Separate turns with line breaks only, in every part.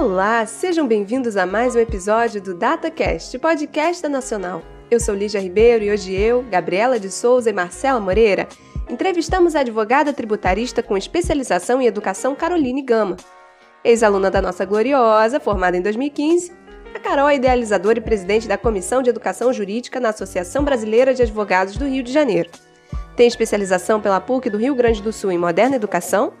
Olá, sejam bem-vindos a mais um episódio do DataCast, podcast da Nacional. Eu sou Lígia Ribeiro e hoje eu, Gabriela de Souza e Marcela Moreira entrevistamos a advogada tributarista com especialização em educação Caroline Gama. Ex-aluna da nossa gloriosa, formada em 2015, a Carol é idealizadora e presidente da Comissão de Educação Jurídica na Associação Brasileira de Advogados do Rio de Janeiro. Tem especialização pela PUC do Rio Grande do Sul em Moderna Educação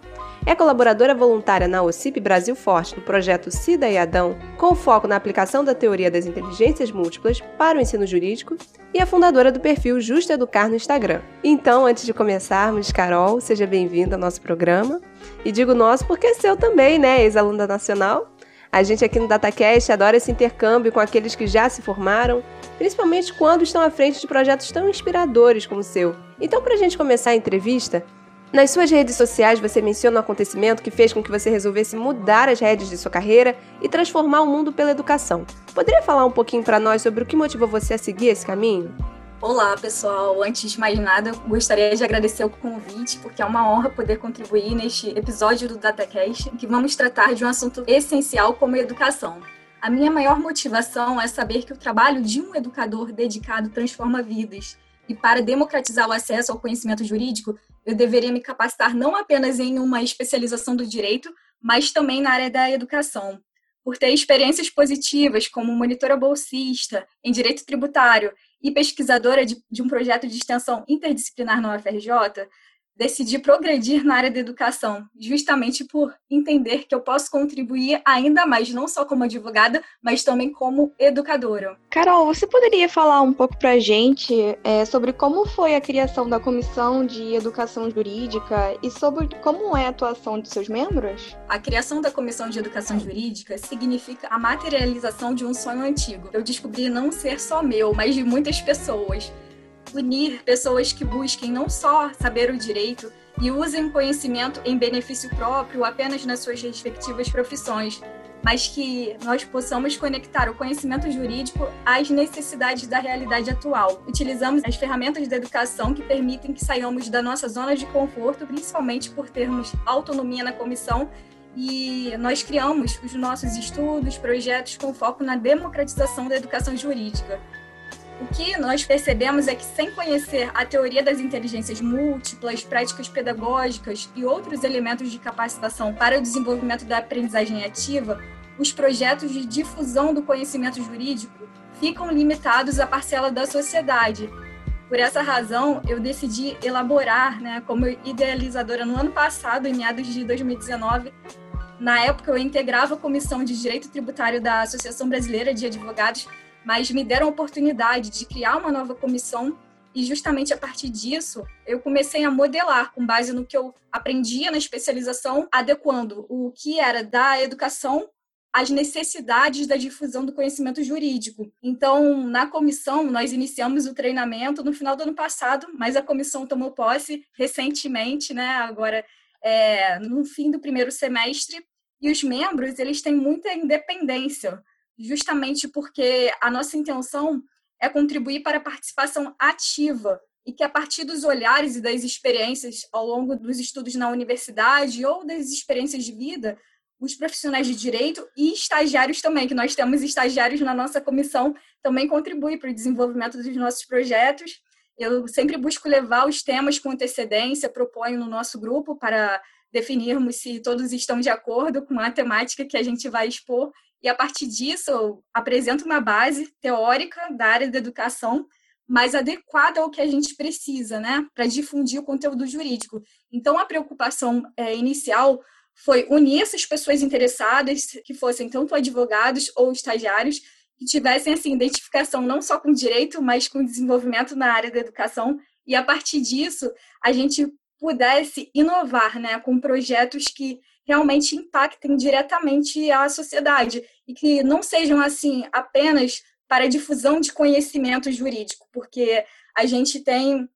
é colaboradora voluntária na OCIP Brasil Forte no projeto Cida e Adão, com foco na aplicação da teoria das inteligências múltiplas para o ensino jurídico, e é fundadora do perfil Justo Educar no Instagram. Então, antes de começarmos, Carol, seja bem-vinda ao nosso programa. E digo nosso porque é seu também, né, ex-aluna nacional? A gente aqui no DataCast adora esse intercâmbio com aqueles que já se formaram, principalmente quando estão à frente de projetos tão inspiradores como o seu. Então, para a gente começar a entrevista, nas suas redes sociais você menciona um acontecimento que fez com que você resolvesse mudar as redes de sua carreira e transformar o mundo pela educação. Poderia falar um pouquinho para nós sobre o que motivou você a seguir esse caminho?
Olá, pessoal. Antes de mais nada, gostaria de agradecer o convite, porque é uma honra poder contribuir neste episódio do DataCast, que vamos tratar de um assunto essencial como a educação. A minha maior motivação é saber que o trabalho de um educador dedicado transforma vidas. E para democratizar o acesso ao conhecimento jurídico, eu deveria me capacitar não apenas em uma especialização do direito, mas também na área da educação. Por ter experiências positivas como monitora bolsista em direito tributário e pesquisadora de, de um projeto de extensão interdisciplinar na UFRJ, decidi progredir na área da educação, justamente por entender que eu posso contribuir ainda mais, não só como advogada, mas também como educadora.
Carol, você poderia falar um pouco para a gente é, sobre como foi a criação da Comissão de Educação Jurídica e sobre como é a atuação de seus membros?
A criação da Comissão de Educação Jurídica significa a materialização de um sonho antigo. Eu descobri não ser só meu, mas de muitas pessoas unir pessoas que busquem não só saber o direito e usem conhecimento em benefício próprio apenas nas suas respectivas profissões, mas que nós possamos conectar o conhecimento jurídico às necessidades da realidade atual. Utilizamos as ferramentas da educação que permitem que saiamos da nossa zona de conforto, principalmente por termos autonomia na comissão e nós criamos os nossos estudos, projetos com foco na democratização da educação jurídica. O que nós percebemos é que, sem conhecer a teoria das inteligências múltiplas, práticas pedagógicas e outros elementos de capacitação para o desenvolvimento da aprendizagem ativa, os projetos de difusão do conhecimento jurídico ficam limitados à parcela da sociedade. Por essa razão, eu decidi elaborar, né, como idealizadora no ano passado, em meados de 2019, na época eu integrava a comissão de direito tributário da Associação Brasileira de Advogados mas me deram a oportunidade de criar uma nova comissão e justamente a partir disso eu comecei a modelar com base no que eu aprendia na especialização, adequando o que era da educação às necessidades da difusão do conhecimento jurídico. Então, na comissão, nós iniciamos o treinamento no final do ano passado, mas a comissão tomou posse recentemente, né? Agora, é, no fim do primeiro semestre, e os membros eles têm muita independência justamente porque a nossa intenção é contribuir para a participação ativa e que a partir dos olhares e das experiências ao longo dos estudos na universidade ou das experiências de vida, os profissionais de direito e estagiários também, que nós temos estagiários na nossa comissão, também contribuem para o desenvolvimento dos nossos projetos. Eu sempre busco levar os temas com antecedência, proponho no nosso grupo para definirmos se todos estão de acordo com a temática que a gente vai expor e a partir disso eu apresento uma base teórica da área da educação mais adequada ao que a gente precisa, né, para difundir o conteúdo jurídico. Então a preocupação é, inicial foi unir essas pessoas interessadas, que fossem tanto advogados ou estagiários, que tivessem assim identificação não só com direito, mas com desenvolvimento na área da educação. E a partir disso, a gente pudesse inovar, né, com projetos que realmente impactem diretamente a sociedade e que não sejam assim apenas para difusão de conhecimento jurídico, porque a gente tem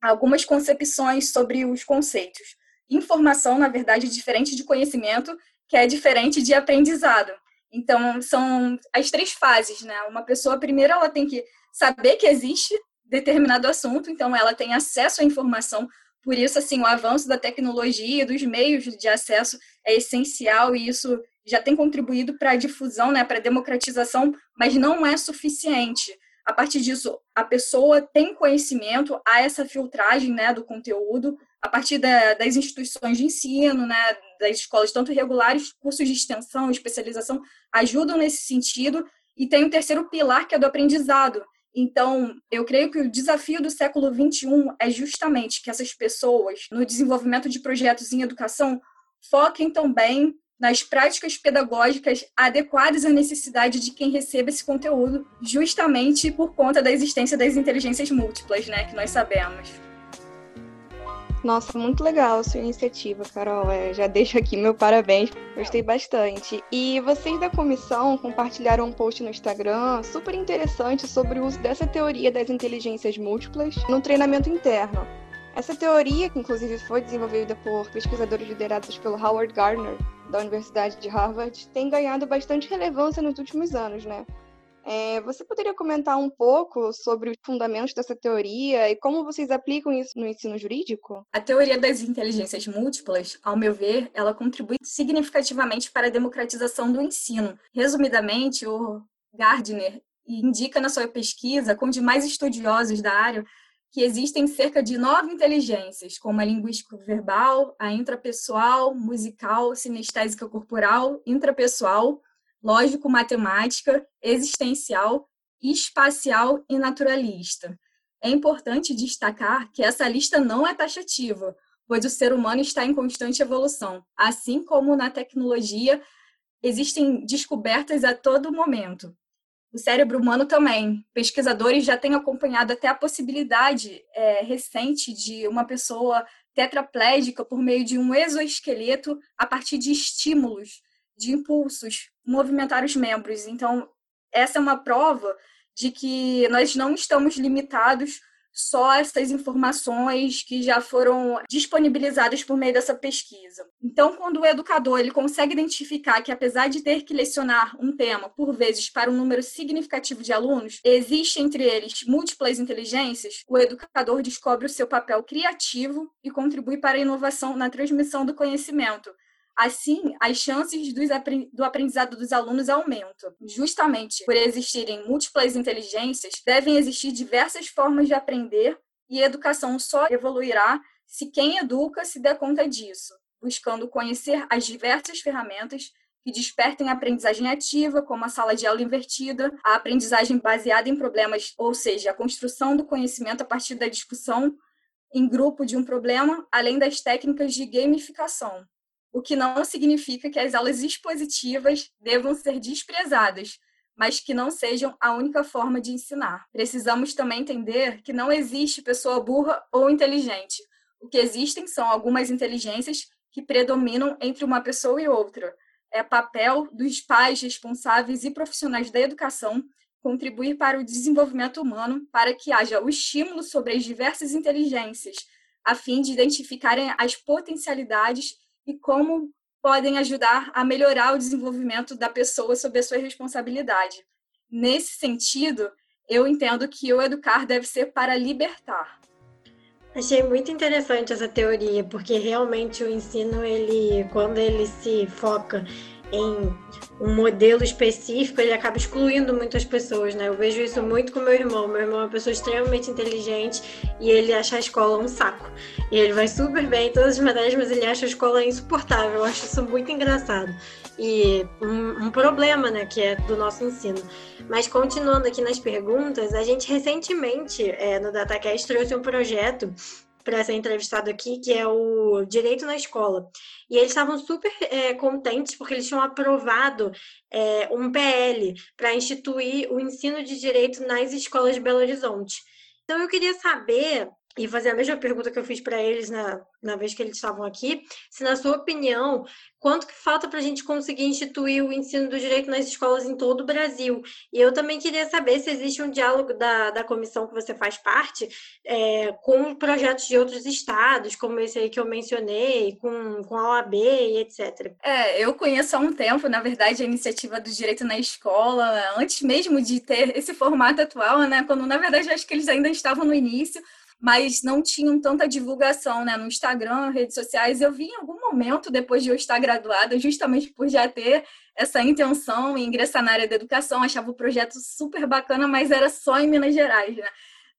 algumas concepções sobre os conceitos. Informação, na verdade, é diferente de conhecimento, que é diferente de aprendizado. Então, são as três fases, né? Uma pessoa, primeiro, ela tem que saber que existe determinado assunto, então ela tem acesso à informação, por isso, assim, o avanço da tecnologia, dos meios de acesso é essencial e isso já tem contribuído para a difusão, né, para a democratização, mas não é suficiente. A partir disso, a pessoa tem conhecimento, há essa filtragem né, do conteúdo, a partir da, das instituições de ensino, né, das escolas, tanto regulares, cursos de extensão, especialização, ajudam nesse sentido. E tem o terceiro pilar, que é do aprendizado. Então, eu creio que o desafio do século XXI é justamente que essas pessoas, no desenvolvimento de projetos em educação, foquem também nas práticas pedagógicas adequadas à necessidade de quem receba esse conteúdo, justamente por conta da existência das inteligências múltiplas, né, que nós sabemos.
Nossa, muito legal a sua iniciativa, Carol. É, já deixo aqui meu parabéns, gostei bastante. E vocês da comissão compartilharam um post no Instagram super interessante sobre o uso dessa teoria das inteligências múltiplas no treinamento interno. Essa teoria, que inclusive foi desenvolvida por pesquisadores liderados pelo Howard Gardner, da Universidade de Harvard, tem ganhado bastante relevância nos últimos anos, né? É, você poderia comentar um pouco sobre os fundamentos dessa teoria e como vocês aplicam isso no ensino jurídico?
A teoria das inteligências múltiplas, ao meu ver, ela contribui significativamente para a democratização do ensino. Resumidamente, o Gardner indica na sua pesquisa, com demais estudiosos da área, que existem cerca de nove inteligências, como a linguística verbal, a intrapessoal, musical, sinestésica corporal, intrapessoal, lógico-matemática, existencial, espacial e naturalista. É importante destacar que essa lista não é taxativa, pois o ser humano está em constante evolução. Assim como na tecnologia, existem descobertas a todo momento. O cérebro humano também. Pesquisadores já têm acompanhado até a possibilidade é, recente de uma pessoa tetraplégica por meio de um exoesqueleto a partir de estímulos, de impulsos, movimentar os membros. Então, essa é uma prova de que nós não estamos limitados só essas informações que já foram disponibilizadas por meio dessa pesquisa. Então, quando o educador ele consegue identificar que apesar de ter que lecionar um tema por vezes para um número significativo de alunos, existe entre eles múltiplas inteligências, o educador descobre o seu papel criativo e contribui para a inovação na transmissão do conhecimento, Assim, as chances do aprendizado dos alunos aumentam. Justamente por existirem múltiplas inteligências, devem existir diversas formas de aprender e a educação só evoluirá se quem educa se der conta disso, buscando conhecer as diversas ferramentas que despertem a aprendizagem ativa, como a sala de aula invertida, a aprendizagem baseada em problemas, ou seja, a construção do conhecimento a partir da discussão em grupo de um problema, além das técnicas de gamificação, o que não significa que as aulas expositivas devam ser desprezadas, mas que não sejam a única forma de ensinar. Precisamos também entender que não existe pessoa burra ou inteligente. O que existem são algumas inteligências que predominam entre uma pessoa e outra. É papel dos pais responsáveis e profissionais da educação contribuir para o desenvolvimento humano para que haja o estímulo sobre as diversas inteligências, a fim de identificarem as potencialidades e como podem ajudar a melhorar o desenvolvimento da pessoa sob a sua responsabilidade. Nesse sentido, eu entendo que o educar deve ser para libertar.
Achei muito interessante essa teoria, porque realmente o ensino, ele, quando ele se foca em um modelo específico, ele acaba excluindo muitas pessoas, né? Eu vejo isso muito com meu irmão. Meu irmão é uma pessoa extremamente inteligente e ele acha a escola um saco. E ele vai super bem em todas as matérias, mas ele acha a escola insuportável. Eu acho isso muito engraçado. E um, um problema, né, que é do nosso ensino. Mas continuando aqui nas perguntas, a gente recentemente, é, no DataCast, trouxe um projeto para ser entrevistado aqui, que é o Direito na Escola. E eles estavam super é, contentes porque eles tinham aprovado é, um PL para instituir o ensino de direito nas escolas de Belo Horizonte. Então eu queria saber e fazer a mesma pergunta que eu fiz para eles na, na vez que eles estavam aqui, se na sua opinião, quanto que falta para a gente conseguir instituir o ensino do direito nas escolas em todo o Brasil? E eu também queria saber se existe um diálogo da, da comissão que você faz parte é, com projetos de outros estados, como esse aí que eu mencionei, com, com a OAB e etc.
É, eu conheço há um tempo, na verdade, a iniciativa do direito na escola, antes mesmo de ter esse formato atual, né? Quando, na verdade, acho que eles ainda estavam no início, mas não tinham tanta divulgação né, no Instagram, redes sociais. Eu vi em algum momento, depois de eu estar graduada, justamente por já ter essa intenção em ingressar na área da educação, achava o projeto super bacana, mas era só em Minas Gerais, né?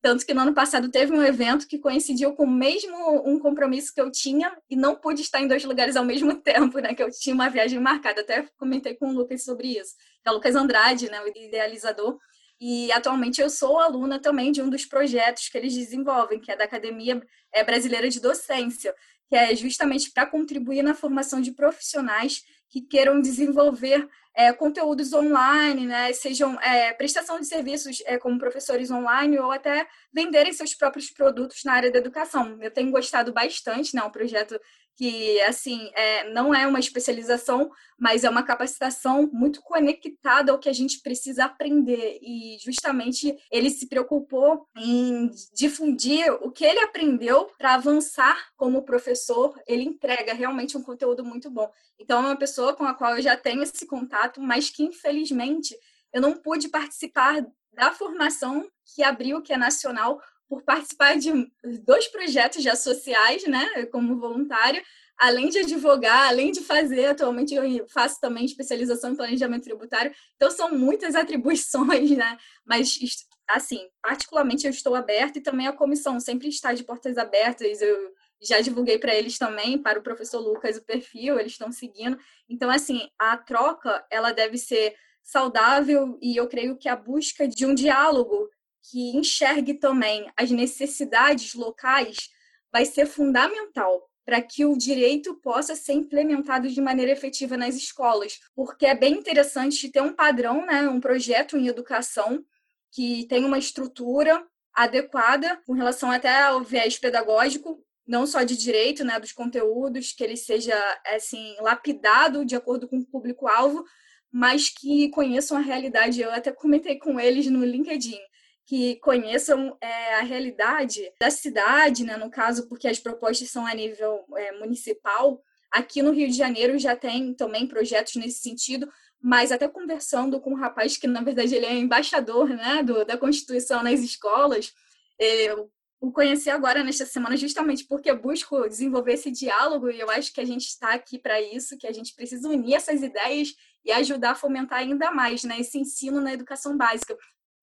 Tanto que no ano passado teve um evento que coincidiu com o mesmo um compromisso que eu tinha e não pude estar em dois lugares ao mesmo tempo, né? Que eu tinha uma viagem marcada. Até comentei com o Lucas sobre isso. É o Lucas Andrade, né? O idealizador. E atualmente eu sou aluna também de um dos projetos que eles desenvolvem, que é da Academia é, Brasileira de Docência, que é justamente para contribuir na formação de profissionais que queiram desenvolver é, conteúdos online, né, sejam é, prestação de serviços é, como professores online ou até venderem seus próprios produtos na área da educação. Eu tenho gostado bastante, né, um projeto que assim é, não é uma especialização, mas é uma capacitação muito conectada ao que a gente precisa aprender e justamente ele se preocupou em difundir o que ele aprendeu para avançar como professor. Ele entrega realmente um conteúdo muito bom. Então é uma pessoa com a qual eu já tenho esse contato, mas que infelizmente eu não pude participar da formação que abriu, que é nacional, por participar de dois projetos já sociais, né, como voluntária, além de advogar, além de fazer, atualmente eu faço também especialização em planejamento tributário, então são muitas atribuições, né, mas assim, particularmente eu estou aberta e também a comissão sempre está de portas abertas, eu já divulguei para eles também, para o professor Lucas o perfil, eles estão seguindo. Então, assim, a troca, ela deve ser saudável e eu creio que a busca de um diálogo que enxergue também as necessidades locais vai ser fundamental para que o direito possa ser implementado de maneira efetiva nas escolas, porque é bem interessante ter um padrão, né, um projeto em educação que tem uma estrutura adequada com relação até ao viés pedagógico, não só de direito, né, dos conteúdos, que ele seja assim lapidado de acordo com o público-alvo, mas que conheçam a realidade. Eu até comentei com eles no LinkedIn que conheçam é, a realidade da cidade, né, no caso, porque as propostas são a nível é, municipal. Aqui no Rio de Janeiro já tem também projetos nesse sentido, mas até conversando com um rapaz que, na verdade, ele é embaixador né, do, da Constituição nas escolas, eu o conheci agora nesta semana justamente porque busco desenvolver esse diálogo e eu acho que a gente está aqui para isso, que a gente precisa unir essas ideias e ajudar a fomentar ainda mais né, esse ensino na educação básica.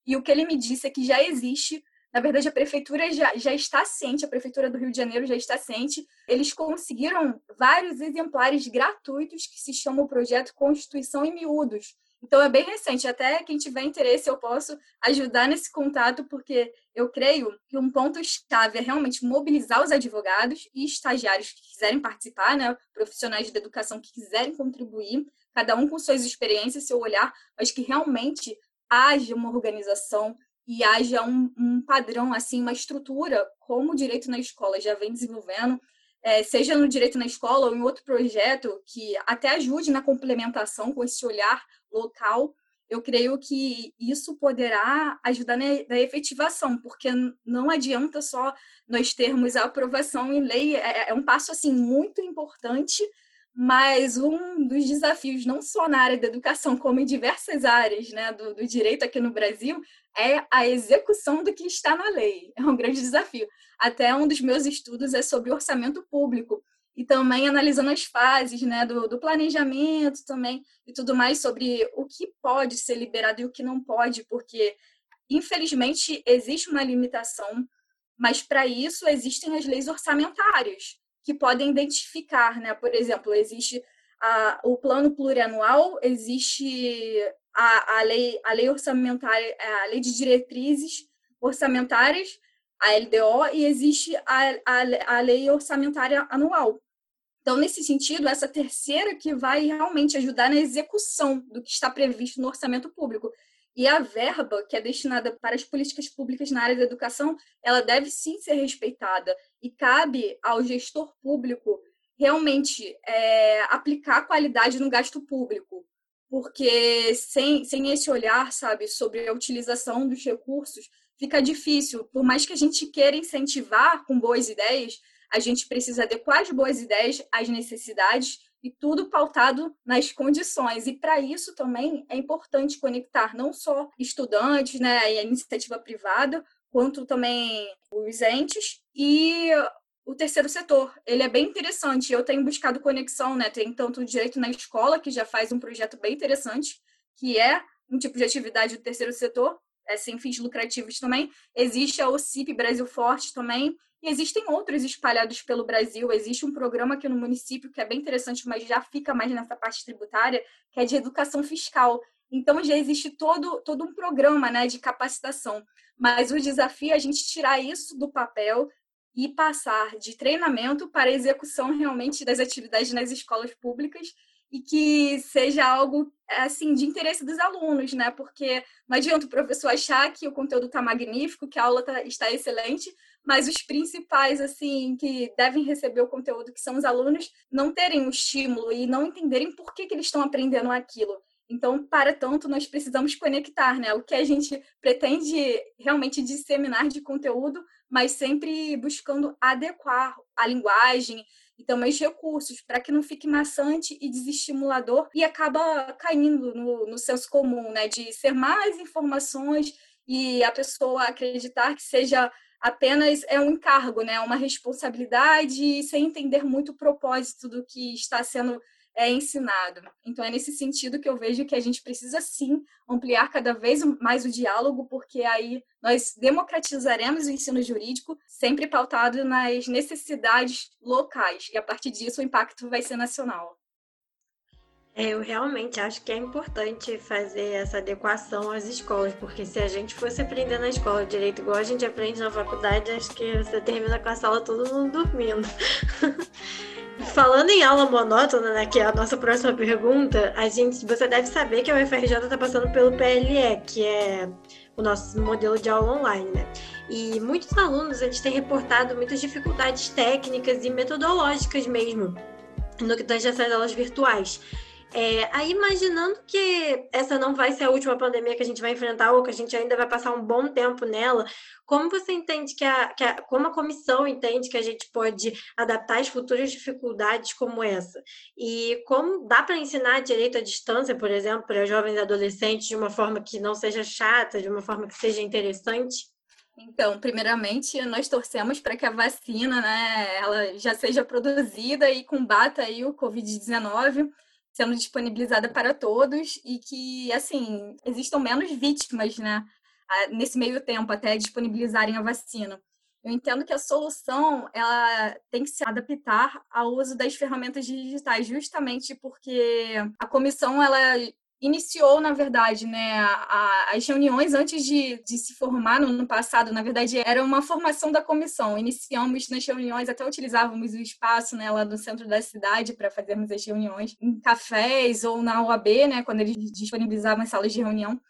E o que ele me disse é que já existe, na verdade, a prefeitura já, já está ciente, a prefeitura do Rio de Janeiro já está ciente. Eles conseguiram vários exemplares gratuitos que se chama o projeto Constituição em Miúdos. Então é bem recente, até quem tiver interesse eu posso ajudar nesse contato, porque eu creio que um ponto chave é realmente mobilizar os advogados e estagiários que quiserem participar, né, profissionais de educação que quiserem contribuir, cada um com suas experiências, seu olhar, mas que realmente haja uma organização e haja um, um padrão, assim, uma estrutura, como o direito na escola já vem desenvolvendo, é, seja no direito na escola ou em outro projeto que até ajude na complementação com esse olhar local, eu creio que isso poderá ajudar na, efetivação, porque não adianta só nós termos a aprovação em lei, é, é um passo assim muito importante mas um dos desafios, não só na área da educação, como em diversas áreas né, do, do, direito aqui no Brasil, é a execução do que está na lei. É um grande desafio. Até um dos meus estudos é sobre orçamento público e também analisando as fases né, do, do planejamento também e tudo mais sobre o que pode ser liberado e o que não pode, porque infelizmente existe uma limitação, mas para isso existem as leis orçamentárias que podem identificar, né? Por exemplo, existe a, o plano plurianual, existe a, a, lei, a lei orçamentária, a lei de diretrizes orçamentárias, a LDO, e existe a, a, a lei orçamentária anual. Então, nesse sentido, essa terceira que vai realmente ajudar na execução do que está previsto no orçamento público. E a verba que é destinada para as políticas públicas na área da educação, ela deve sim ser respeitada. E cabe ao gestor público realmente é, aplicar qualidade no gasto público. Porque sem, sem esse olhar, sabe, sobre a utilização dos recursos, fica difícil. Por mais que a gente queira incentivar com boas ideias, a gente precisa adequar as boas ideias às necessidades e tudo pautado nas condições. E para isso também é importante conectar não só estudantes, né, e a iniciativa privada, quanto também os entes e o terceiro setor. Ele é bem interessante. Eu tenho buscado conexão, né? Tem tanto o direito na escola, que já faz um projeto bem interessante, que é um tipo de atividade do terceiro setor, é, sem fins lucrativos também. Existe a OCIP Brasil Forte também, e existem outros espalhados pelo Brasil. Existe um programa aqui no município que é bem interessante, mas já fica mais nessa parte tributária, que é de educação fiscal. Então já existe todo, todo um programa né, de capacitação. Mas o desafio é a gente tirar isso do papel e passar de treinamento para execução realmente das atividades nas escolas públicas e que seja algo assim de interesse dos alunos, né? Porque não adianta o professor achar que o conteúdo está magnífico, que a aula tá, está excelente, mas os principais assim que devem receber o conteúdo, que são os alunos, não terem o estímulo e não entenderem por que, que eles estão aprendendo aquilo. Então, para tanto, nós precisamos conectar, né? O que a gente pretende realmente disseminar de conteúdo, mas sempre buscando adequar a linguagem e também os recursos, para que não fique maçante e desestimulador e acaba caindo no, no senso comum, né? De ser mais informações e a pessoa acreditar que seja apenas é um encargo, né? Uma responsabilidade sem entender muito o propósito do que está sendo é ensinado. Então é nesse sentido que eu vejo que a gente precisa sim ampliar cada vez mais o diálogo, porque aí nós democratizaremos o ensino jurídico, sempre pautado nas necessidades locais, e a partir disso o impacto vai ser nacional.
É, eu realmente acho que é importante fazer essa adequação às escolas, porque se a gente fosse aprender na escola direito igual a gente aprende na faculdade, acho que você termina com a sala todo mundo dormindo. Falando em aula monótona, né, que é a nossa próxima pergunta, a gente, você deve saber que a UFRJ está passando pelo PLE, que é o nosso modelo de aula online, né? E muitos alunos eles têm reportado muitas dificuldades técnicas e metodológicas mesmo no que tange essas aulas virtuais. É, aí, imaginando que essa não vai ser a última pandemia que a gente vai enfrentar, ou que a gente ainda vai passar um bom tempo nela, como você entende que a, que a como a comissão entende que a gente pode adaptar as futuras dificuldades como essa? E como dá para ensinar direito à distância, por exemplo, para jovens e adolescentes de uma forma que não seja chata, de uma forma que seja interessante?
Então, primeiramente, nós torcemos para que a vacina, né, ela já seja produzida e combata aí o COVID-19 sendo disponibilizada para todos e que, assim, existam menos vítimas, né? Nesse meio tempo, até disponibilizarem a vacina. Eu entendo que a solução ela tem que se adaptar ao uso das ferramentas digitais, justamente porque a comissão ela iniciou, na verdade, né, a, as reuniões antes de, de se formar no ano passado, na verdade, era uma formação da comissão. Iniciamos nas reuniões, até utilizávamos o espaço né, lá no centro da cidade para fazermos as reuniões em cafés ou na UAB, né, quando eles disponibilizavam as salas de reunião.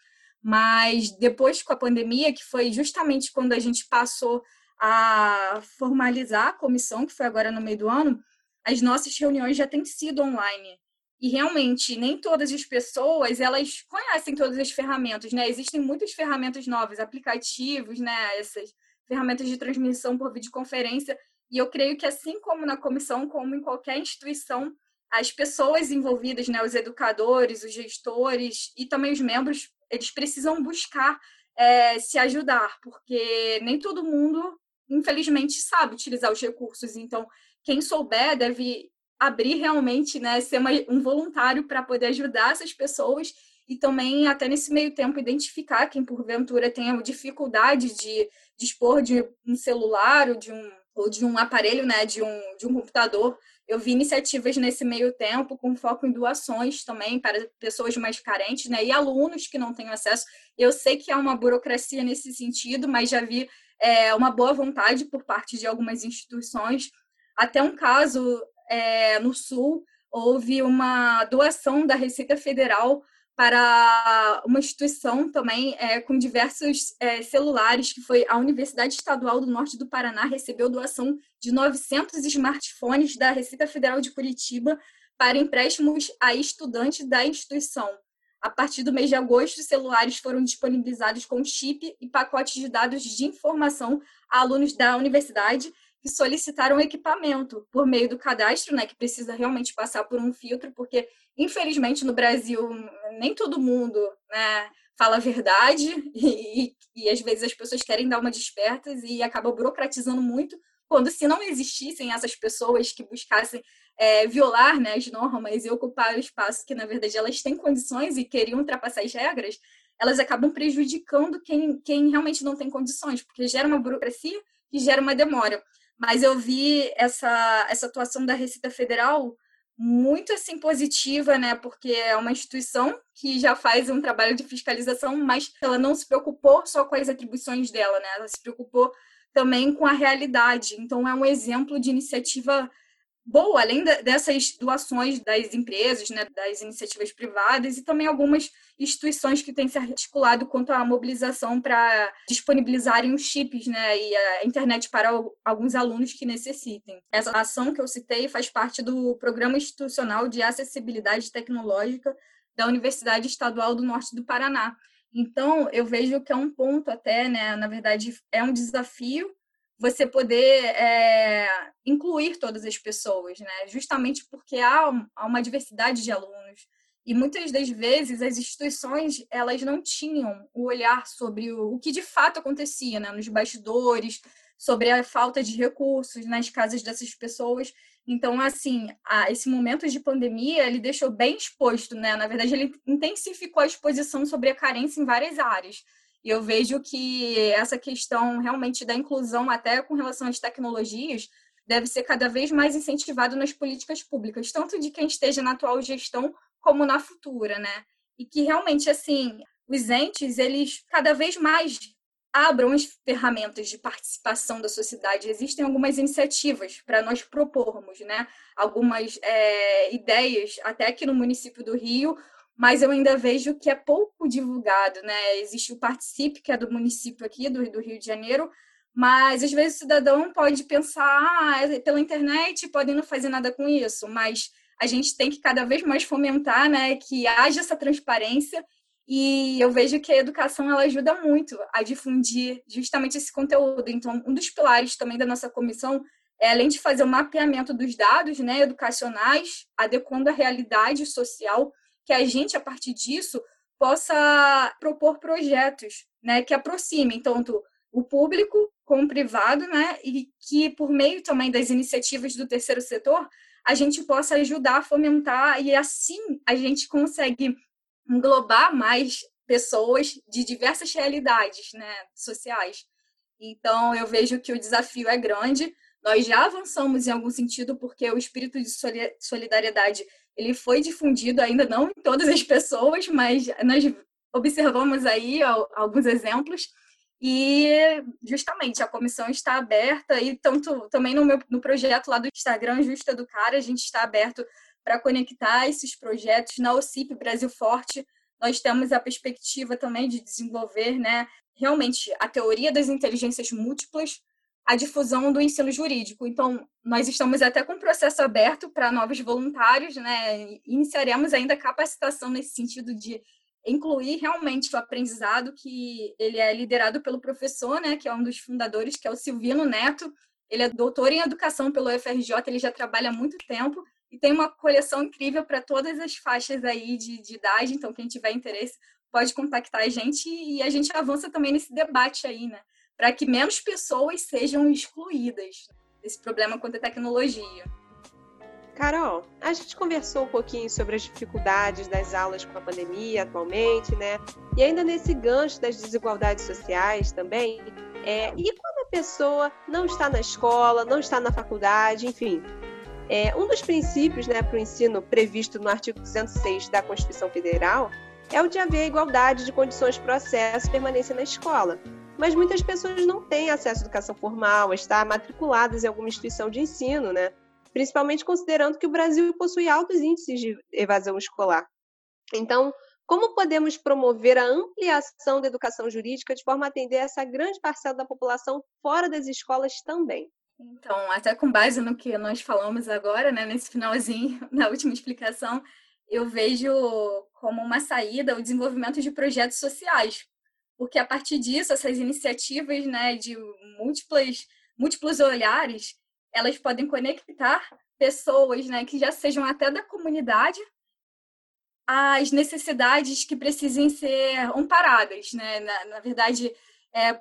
Mas depois com a pandemia, que foi justamente quando a gente passou a formalizar a comissão, que foi agora no meio do ano, as nossas reuniões já têm sido online. E realmente, nem todas as pessoas, elas conhecem todas as ferramentas, né? Existem muitas ferramentas novas, aplicativos, né? Essas ferramentas de transmissão por videoconferência. E eu creio que assim como na comissão, como em qualquer instituição, as pessoas envolvidas, né, os educadores, os gestores e também os membros, eles precisam buscar é, se ajudar, porque nem todo mundo, infelizmente, sabe utilizar os recursos. Então, quem souber deve abrir realmente, né, ser uma, um voluntário para poder ajudar essas pessoas e também, até nesse meio tempo, identificar quem porventura tenha dificuldade de dispor de um celular ou de um, ou de um aparelho, né, de um, de um computador. Eu vi iniciativas nesse meio tempo com foco em doações também para pessoas mais carentes, né, e alunos que não têm acesso. Eu sei que há uma burocracia nesse sentido, mas já vi é, uma boa vontade por parte de algumas instituições. Até um caso é, no Sul, houve uma doação da Receita Federal para uma instituição também é, com diversos é, celulares, que foi a Universidade Estadual do Norte do Paraná, recebeu doação de 900 smartphones da Receita Federal de Curitiba para empréstimos a estudantes da instituição. A partir do mês de agosto, celulares foram disponibilizados com chip e pacotes de dados de informação a alunos da universidade que solicitaram equipamento por meio do cadastro, né, que precisa realmente passar por um filtro, porque infelizmente no Brasil nem todo mundo, né, fala a verdade e, e, e às vezes as pessoas querem dar uma despertas e acabam burocratizando muito, quando se não existissem essas pessoas que buscassem é, violar né, as normas e ocupar o espaço que, na verdade, elas têm condições e queriam ultrapassar as regras, elas acabam prejudicando quem, quem realmente não tem condições, porque gera uma burocracia que gera uma demora. Mas eu vi essa, essa atuação da Receita Federal muito assim positiva, né? Porque é uma instituição que já faz um trabalho de fiscalização, mas ela não se preocupou só com as atribuições dela, né? Ela se preocupou também com a realidade. Então é um exemplo de iniciativa boa, além dessas doações das empresas, né, das iniciativas privadas e também algumas instituições que têm se articulado quanto à mobilização para disponibilizarem os chips né, e a internet para alguns alunos que necessitem. Essa ação que eu citei faz parte do Programa Institucional de Acessibilidade Tecnológica da Universidade Estadual do Norte do Paraná. Então, eu vejo que é um ponto até, né, na verdade, é um desafio você poder é, incluir todas as pessoas, né? Justamente porque há, há uma diversidade de alunos e muitas das vezes as instituições elas não tinham o olhar sobre o, o que de fato acontecia, né? Nos bastidores, sobre a falta de recursos nas casas dessas pessoas. Então, assim, a, esse momento de pandemia ele deixou bem exposto, né? Na verdade, ele intensificou a exposição sobre a carência em várias áreas e eu vejo que essa questão realmente da inclusão, até com relação às tecnologias, deve ser cada vez mais incentivado nas políticas públicas, tanto de quem esteja na atual gestão como na futura, né? E que realmente, assim, os entes, eles cada vez mais abram as ferramentas de participação da sociedade. Existem algumas iniciativas para nós propormos, né? Algumas é, ideias, até aqui no município do Rio, mas eu ainda vejo que é pouco divulgado, né? Existe o Participe, que é do município aqui, do, do Rio de Janeiro, mas às vezes o cidadão pode pensar, ah, é pela internet, podem não fazer nada com isso, mas a gente tem que cada vez mais fomentar, né, que haja essa transparência e eu vejo que a educação ela ajuda muito a difundir justamente esse conteúdo. Então, um dos pilares também da nossa comissão é além de fazer o mapeamento dos dados, né, educacionais, adequando a realidade social que a gente, a partir disso, possa propor projetos né, que aproximem tanto o público com o privado, né, e que, por meio também das iniciativas do terceiro setor, a gente possa ajudar a fomentar e assim a gente consegue englobar mais pessoas de diversas realidades né, sociais. Então, eu vejo que o desafio é grande. Nós já avançamos em algum sentido, porque o espírito de solidariedade ele foi difundido ainda não em todas as pessoas, mas nós observamos aí alguns exemplos e justamente a comissão está aberta e tanto também no meu no projeto lá do Instagram Justa do Cara a gente está aberto para conectar esses projetos na OCIP Brasil Forte. Nós temos a perspectiva também de desenvolver, né, realmente a teoria das inteligências múltiplas a difusão do ensino jurídico. Então, nós estamos até com o processo aberto para novos voluntários, né? Iniciaremos ainda capacitação nesse sentido de incluir realmente o aprendizado que ele é liderado pelo professor, né, que é um dos fundadores, que é o Silvino Neto. Ele é doutor em educação pelo UFRJ, ele já trabalha há muito tempo e tem uma coleção incrível para todas as faixas aí de, de idade. Então, quem tiver interesse pode contactar a gente e a gente avança também nesse debate aí, né? Para que menos pessoas sejam excluídas desse problema quanto à tecnologia.
Carol, a gente conversou um pouquinho sobre as dificuldades das aulas com a pandemia atualmente, né? E ainda nesse gancho das desigualdades sociais também. É, e quando a pessoa não está na escola, não está na faculdade, enfim. É, um dos princípios né, para o ensino previsto no artigo 206 da Constituição Federal é o de haver igualdade de condições para o acesso e permanência na escola mas muitas pessoas não têm acesso à educação formal, estar matriculadas em alguma instituição de ensino, né? Principalmente considerando que o Brasil possui altos índices de evasão escolar. Então, como podemos promover a ampliação da educação jurídica de forma a atender essa grande parcela da população fora das escolas também?
Então, até com base no que nós falamos agora, né, nesse finalzinho, na última explicação, eu vejo como uma saída o desenvolvimento de projetos sociais, porque a partir disso, essas iniciativas né, de múltiplas, múltiplos olhares, elas podem conectar pessoas né, que já sejam até da comunidade as necessidades que precisem ser amparadas, né? Na, na verdade, é,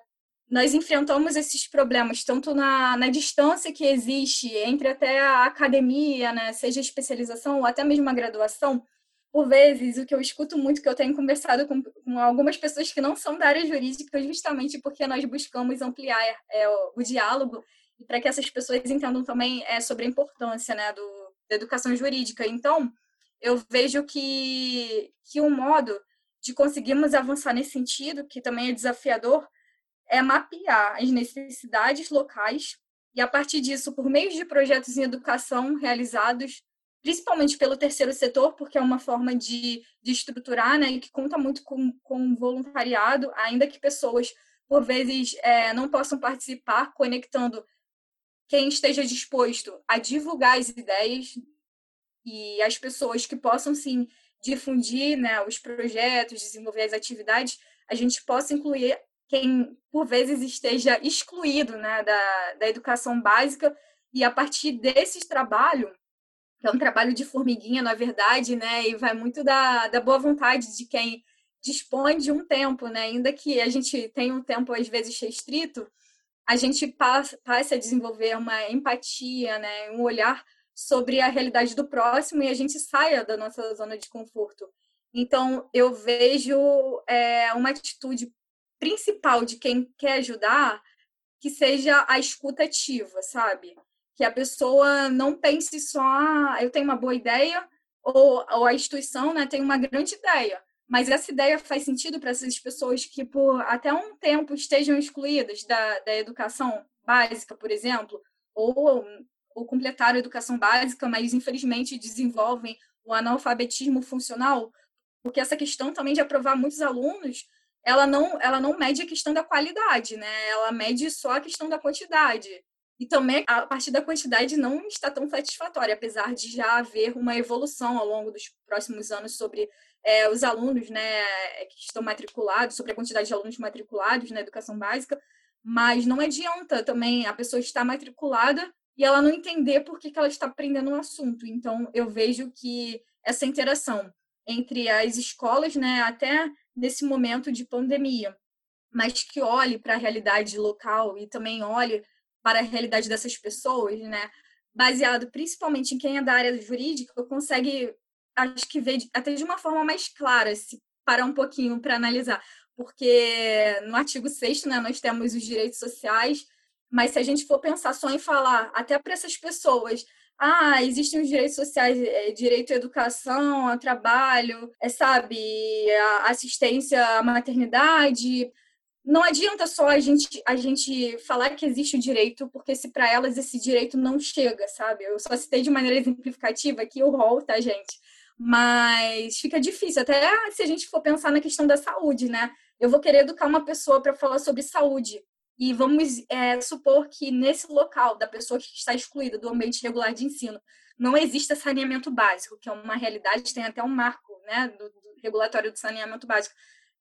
nós enfrentamos esses problemas tanto na, na distância que existe entre até a academia, né? Seja especialização ou até mesmo a graduação, por vezes, o que eu escuto muito, que eu tenho conversado com, com algumas pessoas que não são da área jurídica, justamente porque nós buscamos ampliar é, o, o, diálogo e para que essas pessoas entendam também é, sobre a importância né, do, da educação jurídica. Então, eu vejo que, que um modo de conseguirmos avançar nesse sentido, que também é desafiador, é mapear as necessidades locais e, a partir disso, por meio de projetos em educação realizados principalmente pelo terceiro setor, porque é uma forma de, de estruturar, né, e que conta muito com, com voluntariado, ainda que pessoas, por vezes, é, não possam participar, conectando quem esteja disposto a divulgar as ideias e as pessoas que possam, sim, difundir né, os projetos, desenvolver as atividades, a gente possa incluir quem, por vezes, esteja excluído né, da, da educação básica, e a partir desses trabalhos, que é um trabalho de formiguinha, na verdade, né? E vai muito da, da boa vontade de quem dispõe de um tempo, né? Ainda que a gente tenha um tempo às vezes restrito, a gente passa, passa a desenvolver uma empatia, né? Um olhar sobre a realidade do próximo e a gente saia da nossa zona de conforto. Então, eu vejo é, uma atitude principal de quem quer ajudar que seja a escuta ativa, sabe? Que a pessoa não pense só, ah, eu tenho uma boa ideia, ou, ou a instituição né, tem uma grande ideia, mas essa ideia faz sentido para essas pessoas que por até um tempo estejam excluídas da, da educação básica, por exemplo, ou, ou completaram a educação básica, mas infelizmente desenvolvem o analfabetismo funcional, porque essa questão também de aprovar muitos alunos, ela não, ela não mede a questão da qualidade, né? Ela mede só a questão da quantidade. E também a partir da quantidade não está tão satisfatória, apesar de já haver uma evolução ao longo dos próximos anos sobre é, os alunos né, que estão matriculados, sobre a quantidade de alunos matriculados na educação básica, mas não adianta também a pessoa estar matriculada e ela não entender por que, que ela está aprendendo um assunto. Então, eu vejo que essa interação entre as escolas, né, até nesse momento de pandemia, mas que olhe para a realidade local e também olhe para a realidade dessas pessoas, né? Baseado principalmente em quem é da área jurídica, consegue, acho que ver até de uma forma mais clara, se parar um pouquinho para analisar. Porque no artigo 6 né, nós temos os direitos sociais, mas se a gente for pensar só em falar até para essas pessoas, ah, existem os direitos sociais, é, direito à educação, ao trabalho, é, sabe, a assistência à maternidade, não adianta só a gente, a gente falar que existe o direito, porque se para elas esse direito não chega, sabe? Eu só citei de maneira exemplificativa aqui o rol, tá, gente? Mas fica difícil, até se a gente for pensar na questão da saúde, né? Eu vou querer educar uma pessoa para falar sobre saúde. E vamos é, supor que nesse local da pessoa que está excluída do ambiente regular de ensino não exista saneamento básico, que é uma realidade, tem até um marco né, do, do regulatório do saneamento básico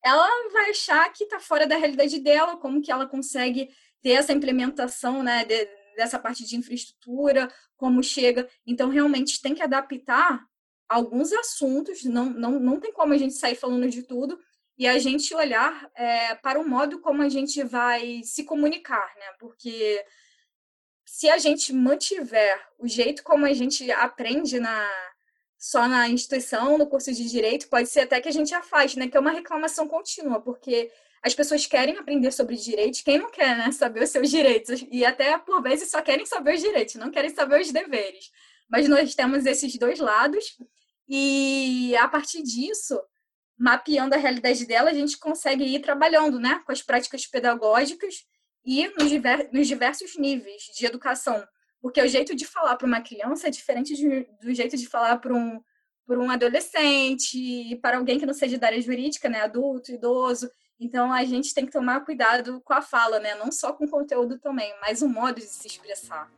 ela vai achar que está fora da realidade dela, como que ela consegue ter essa implementação né, de, dessa parte de infraestrutura, como chega. Então, realmente tem que adaptar alguns assuntos, não, não, não tem como a gente sair falando de tudo, e a gente olhar é, para o modo como a gente vai se comunicar, né? Porque se a gente mantiver o jeito como a gente aprende na, só na instituição, no curso de direito, pode ser até que a gente afaste, né? Que é uma reclamação contínua, porque as pessoas querem aprender sobre direitos, quem não quer, né? Saber os seus direitos, e até por vezes só querem saber os direitos, não querem saber os deveres. Mas nós temos esses dois lados, e a partir disso, mapeando a realidade dela, a gente consegue ir trabalhando, né? Com as práticas pedagógicas e nos, nos diversos níveis de educação porque o jeito de falar para uma criança é diferente de, do jeito de falar para um, um adolescente para alguém que não seja da área jurídica, né, adulto, idoso. Então a gente tem que tomar cuidado com a fala, né, não só com o conteúdo também, mas o modo de se expressar.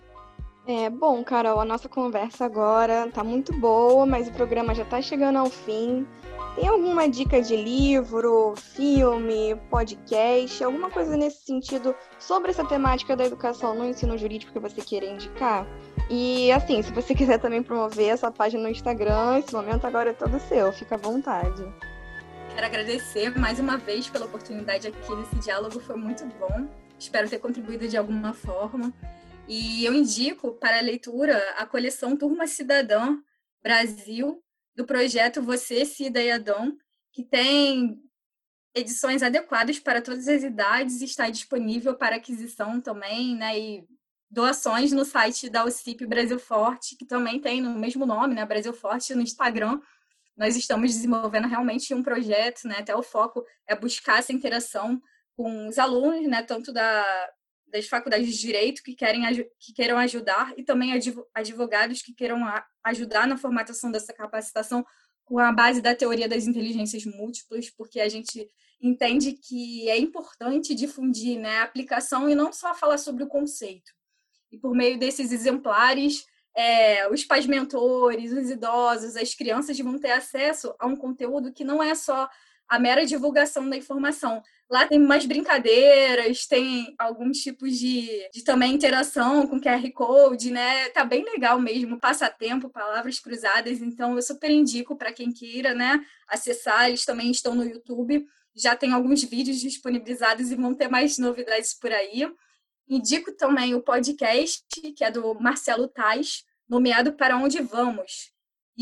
É, bom, Carol, a nossa conversa agora tá muito boa, mas o programa já tá chegando ao fim. Tem alguma dica de livro, filme, podcast, alguma coisa nesse sentido sobre essa temática da educação no ensino jurídico que você queira indicar? E assim, se você quiser também promover essa página no Instagram, esse momento agora é todo seu, fica à vontade.
Quero agradecer mais uma vez pela oportunidade aqui nesse diálogo, foi muito bom. Espero ter contribuído de alguma forma. E eu indico para a leitura a coleção Turma Cidadã Brasil, do projeto Você, Cida e Adão, que tem edições adequadas para todas as idades, está disponível para aquisição também, né? E doações no site da UCIP Brasil Forte, que também tem no mesmo nome, né? Brasil Forte no Instagram. Nós estamos desenvolvendo realmente um projeto, né? Até o foco é buscar essa interação com os alunos, né? Tanto da, das faculdades de direito que querem que queiram ajudar e também advogados que queiram ajudar na formatação dessa capacitação com a base da teoria das inteligências múltiplas, porque a gente entende que é importante difundir né, a aplicação e não só falar sobre o conceito. E por meio desses exemplares, é, os pais mentores, os idosos, as crianças vão ter acesso a um conteúdo que não é só a mera divulgação da informação, Lá tem mais brincadeiras, tem alguns tipos de, de também interação com QR Code, né? Tá bem legal mesmo, passatempo, palavras cruzadas. Então, eu super indico para quem queira, né? Acessar, eles também estão no YouTube. Já tem alguns vídeos disponibilizados e vão ter mais novidades por aí. Indico também o podcast, que é do Marcelo Tais, nomeado Para Onde Vamos,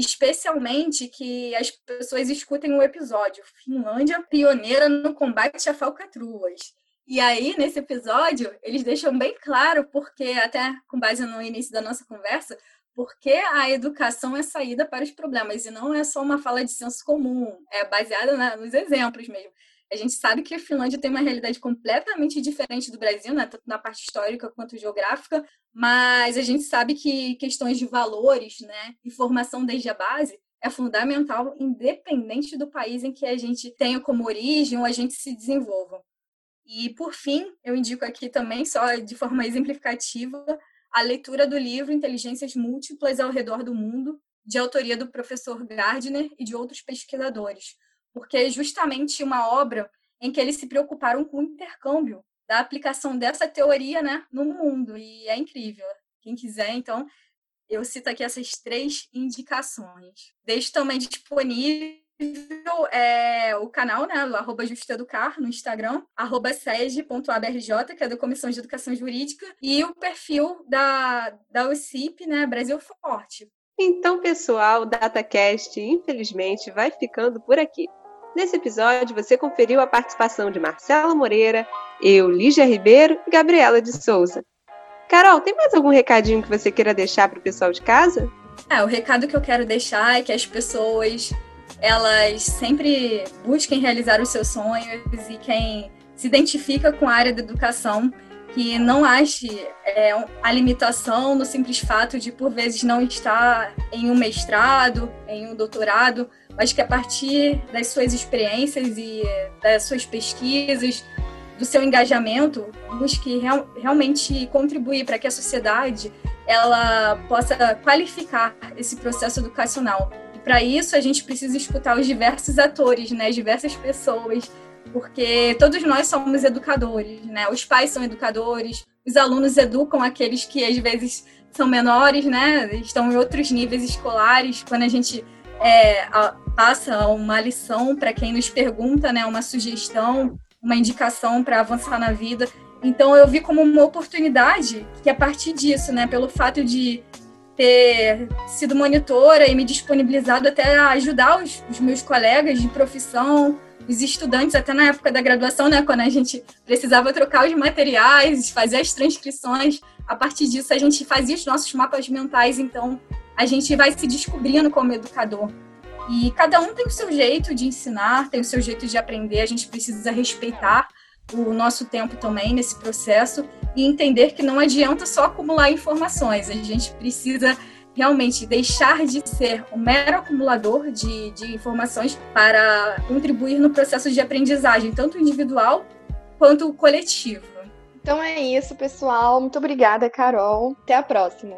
especialmente que as pessoas escutem o episódio Finlândia pioneira no combate a falcatruas. E aí, nesse episódio, eles deixam bem claro, porque, até com base no início da nossa conversa, porque a educação é saída para os problemas e não é só uma fala de senso comum, é baseada na, nos exemplos mesmo. A gente sabe que a Finlândia tem uma realidade completamente diferente do Brasil, né? tanto na parte histórica quanto geográfica, mas a gente sabe que questões de valores né? e formação desde a base é fundamental, independente do país em que a gente tenha como origem ou a gente se desenvolva. E, por fim, eu indico aqui também, só de forma exemplificativa, a leitura do livro Inteligências Múltiplas ao Redor do Mundo, de autoria do professor Gardner e de outros pesquisadores porque é justamente uma obra em que eles se preocuparam com o intercâmbio da aplicação dessa teoria né, no mundo, e é incrível. Quem quiser, então, eu cito aqui essas três indicações. Deixo também disponível é, o canal, né, arroba Justeducar, no Instagram, arroba sege.abrj, que é da Comissão de Educação Jurídica, e o perfil da, da UCIP, né, Brasil Forte.
Então, pessoal, o DataCast, infelizmente, vai ficando por aqui. Nesse episódio, você conferiu a participação de Marcela Moreira, eu, Lígia Ribeiro e Gabriela de Souza. Carol, tem mais algum recadinho que você queira deixar para o pessoal de casa?
É, o recado que eu quero deixar é que as pessoas elas sempre busquem realizar os seus sonhos e quem se identifica com a área da educação que não ache é, a limitação no simples fato de por vezes não estar em um mestrado, em um doutorado, mas que a partir das suas experiências e das suas pesquisas, do seu engajamento, busque real, realmente contribuir para que a sociedade ela possa qualificar esse processo educacional. E para isso a gente precisa escutar os diversos atores, né, as diversas pessoas, porque todos nós somos educadores, né? Os pais são educadores, os alunos educam aqueles que às vezes são menores, né? Estão em outros níveis escolares. Quando a gente é, a, passa uma lição para quem nos pergunta, né, uma sugestão, uma indicação para avançar na vida. Então eu vi como uma oportunidade que a partir disso, né, pelo fato de ter sido monitora e me disponibilizado até a ajudar os, os meus colegas de profissão, os estudantes, até na época da graduação, né, quando a gente precisava trocar os materiais, fazer as transcrições, a partir disso a gente fazia os nossos mapas mentais, então a gente vai se descobrindo como educador. E cada um tem o seu jeito de ensinar, tem o seu jeito de aprender, a gente precisa respeitar o nosso tempo também nesse processo e entender que não adianta só acumular informações, a gente precisa realmente deixar de ser um mero acumulador de, de informações para contribuir no processo de aprendizagem, tanto individual quanto coletivo.
Então é isso, pessoal. Muito obrigada, Carol. Até a próxima.